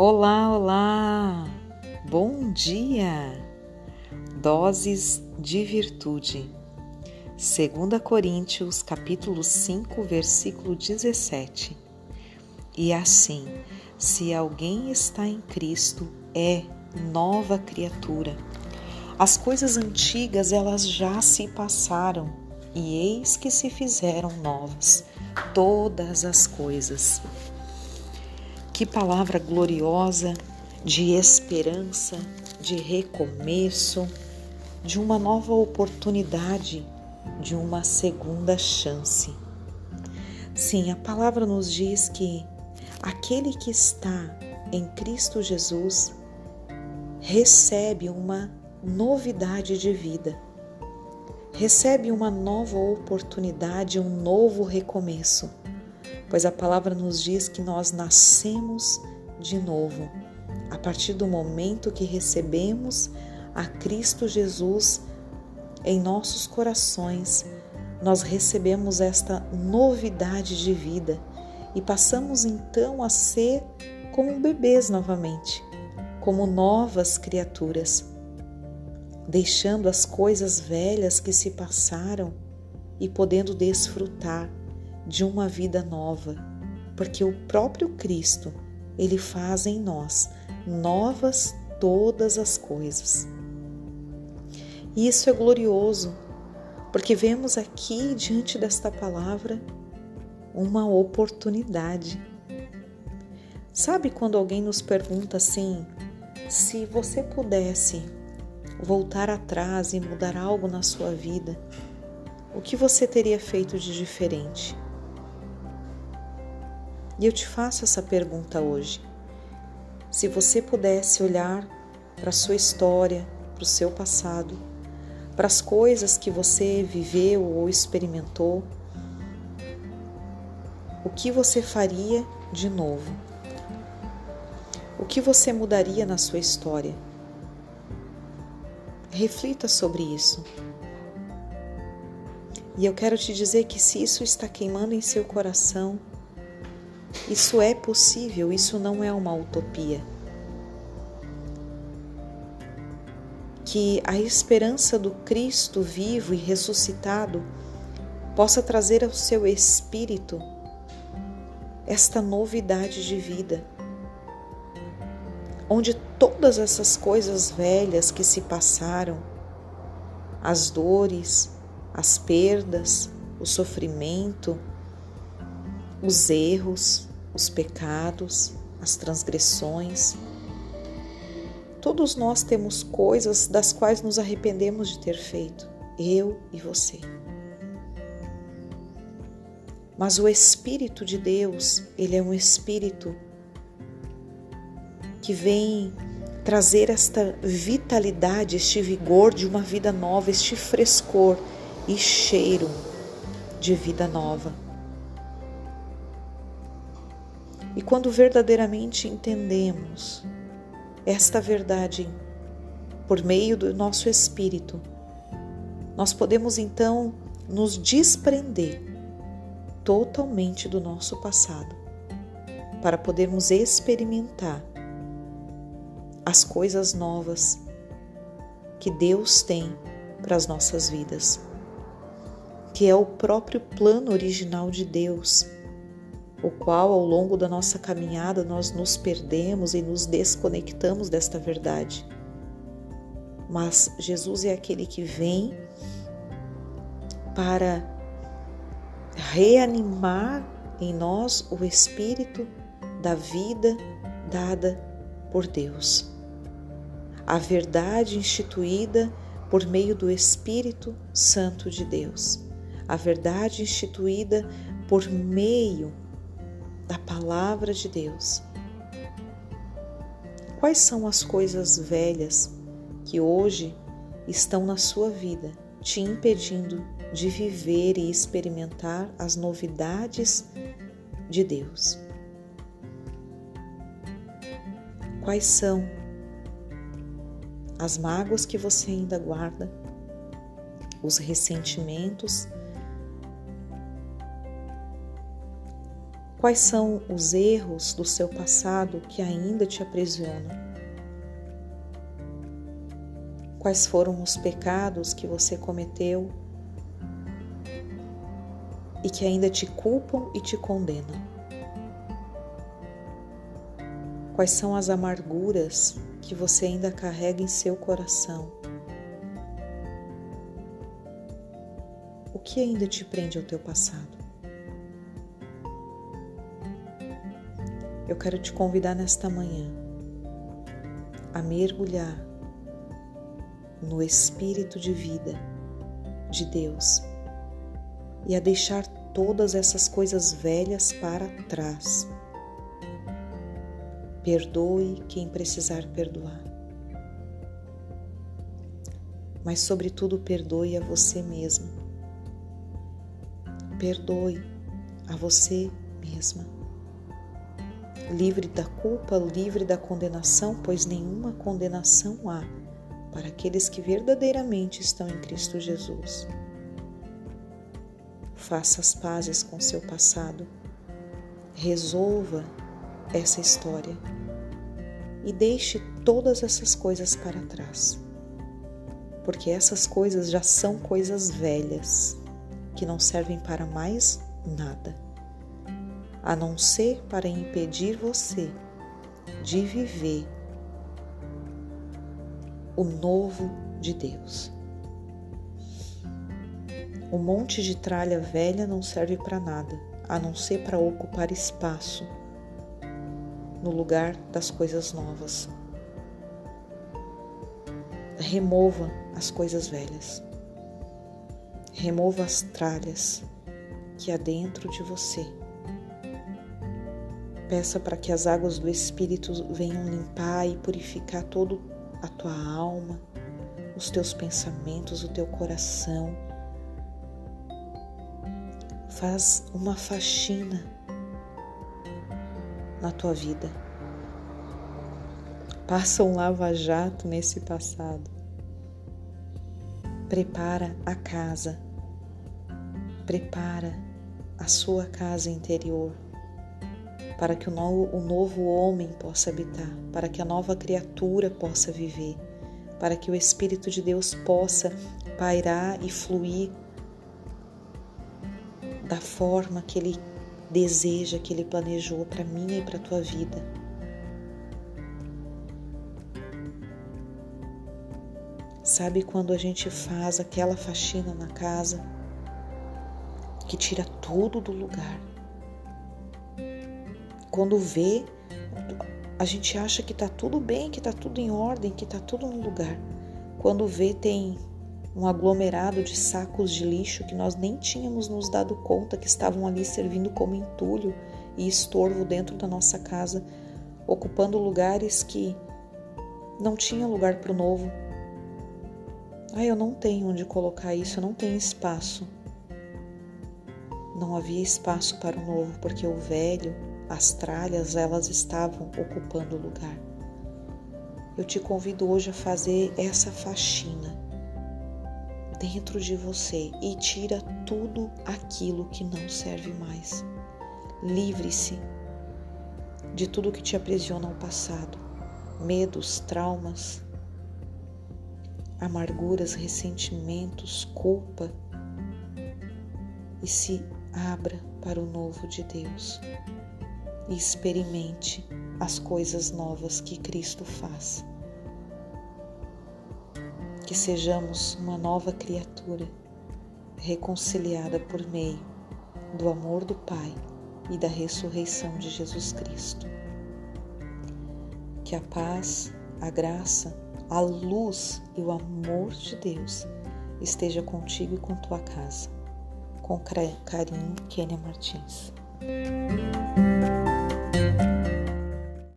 Olá, olá! Bom dia! Doses de virtude. 2 Coríntios, capítulo 5, versículo 17. E assim, se alguém está em Cristo, é nova criatura. As coisas antigas, elas já se passaram, e eis que se fizeram novas todas as coisas. Que palavra gloriosa de esperança, de recomeço, de uma nova oportunidade, de uma segunda chance. Sim, a palavra nos diz que aquele que está em Cristo Jesus recebe uma novidade de vida, recebe uma nova oportunidade, um novo recomeço pois a palavra nos diz que nós nascemos de novo a partir do momento que recebemos a Cristo Jesus em nossos corações. Nós recebemos esta novidade de vida e passamos então a ser como bebês novamente, como novas criaturas, deixando as coisas velhas que se passaram e podendo desfrutar de uma vida nova, porque o próprio Cristo, ele faz em nós novas todas as coisas. E isso é glorioso, porque vemos aqui diante desta palavra uma oportunidade. Sabe quando alguém nos pergunta assim: se você pudesse voltar atrás e mudar algo na sua vida, o que você teria feito de diferente? E eu te faço essa pergunta hoje. Se você pudesse olhar para a sua história, para o seu passado, para as coisas que você viveu ou experimentou, o que você faria de novo? O que você mudaria na sua história? Reflita sobre isso. E eu quero te dizer que se isso está queimando em seu coração, isso é possível, isso não é uma utopia. Que a esperança do Cristo vivo e ressuscitado possa trazer ao seu espírito esta novidade de vida, onde todas essas coisas velhas que se passaram, as dores, as perdas, o sofrimento, os erros, os pecados, as transgressões. Todos nós temos coisas das quais nos arrependemos de ter feito, eu e você. Mas o Espírito de Deus, ele é um Espírito que vem trazer esta vitalidade, este vigor de uma vida nova, este frescor e cheiro de vida nova. E quando verdadeiramente entendemos esta verdade por meio do nosso espírito, nós podemos então nos desprender totalmente do nosso passado para podermos experimentar as coisas novas que Deus tem para as nossas vidas, que é o próprio plano original de Deus o qual ao longo da nossa caminhada nós nos perdemos e nos desconectamos desta verdade. Mas Jesus é aquele que vem para reanimar em nós o espírito da vida dada por Deus. A verdade instituída por meio do Espírito Santo de Deus. A verdade instituída por meio da palavra de Deus. Quais são as coisas velhas que hoje estão na sua vida, te impedindo de viver e experimentar as novidades de Deus? Quais são as mágoas que você ainda guarda, os ressentimentos Quais são os erros do seu passado que ainda te aprisionam? Quais foram os pecados que você cometeu e que ainda te culpam e te condenam? Quais são as amarguras que você ainda carrega em seu coração? O que ainda te prende ao teu passado? Eu quero te convidar nesta manhã a mergulhar no Espírito de vida de Deus e a deixar todas essas coisas velhas para trás. Perdoe quem precisar perdoar. Mas, sobretudo, perdoe a você mesmo. Perdoe a você mesma livre da culpa, livre da condenação, pois nenhuma condenação há para aqueles que verdadeiramente estão em Cristo Jesus. Faça as pazes com seu passado, resolva essa história. E deixe todas essas coisas para trás, porque essas coisas já são coisas velhas que não servem para mais nada a não ser para impedir você de viver o novo de Deus. O monte de tralha velha não serve para nada, a não ser para ocupar espaço no lugar das coisas novas. Remova as coisas velhas. Remova as tralhas que há dentro de você Peça para que as águas do Espírito venham limpar e purificar todo a tua alma, os teus pensamentos, o teu coração. Faz uma faxina na tua vida. Passa um lava-jato nesse passado. Prepara a casa. Prepara a sua casa interior para que o novo homem possa habitar, para que a nova criatura possa viver, para que o Espírito de Deus possa pairar e fluir da forma que Ele deseja, que Ele planejou para mim e para a tua vida. Sabe quando a gente faz aquela faxina na casa que tira tudo do lugar? Quando vê, a gente acha que está tudo bem, que está tudo em ordem, que está tudo no lugar. Quando vê, tem um aglomerado de sacos de lixo que nós nem tínhamos nos dado conta que estavam ali servindo como entulho e estorvo dentro da nossa casa, ocupando lugares que não tinha lugar para o novo. Ah, eu não tenho onde colocar isso, eu não tenho espaço. Não havia espaço para o novo, porque o velho as tralhas elas estavam ocupando o lugar. Eu te convido hoje a fazer essa faxina dentro de você e tira tudo aquilo que não serve mais. Livre-se de tudo que te aprisiona ao passado, medos, traumas, amarguras, ressentimentos, culpa e se abra para o novo de Deus e experimente as coisas novas que Cristo faz. Que sejamos uma nova criatura, reconciliada por meio do amor do Pai e da ressurreição de Jesus Cristo. Que a paz, a graça, a luz e o amor de Deus esteja contigo e com tua casa. Com carinho, Kênia Martins.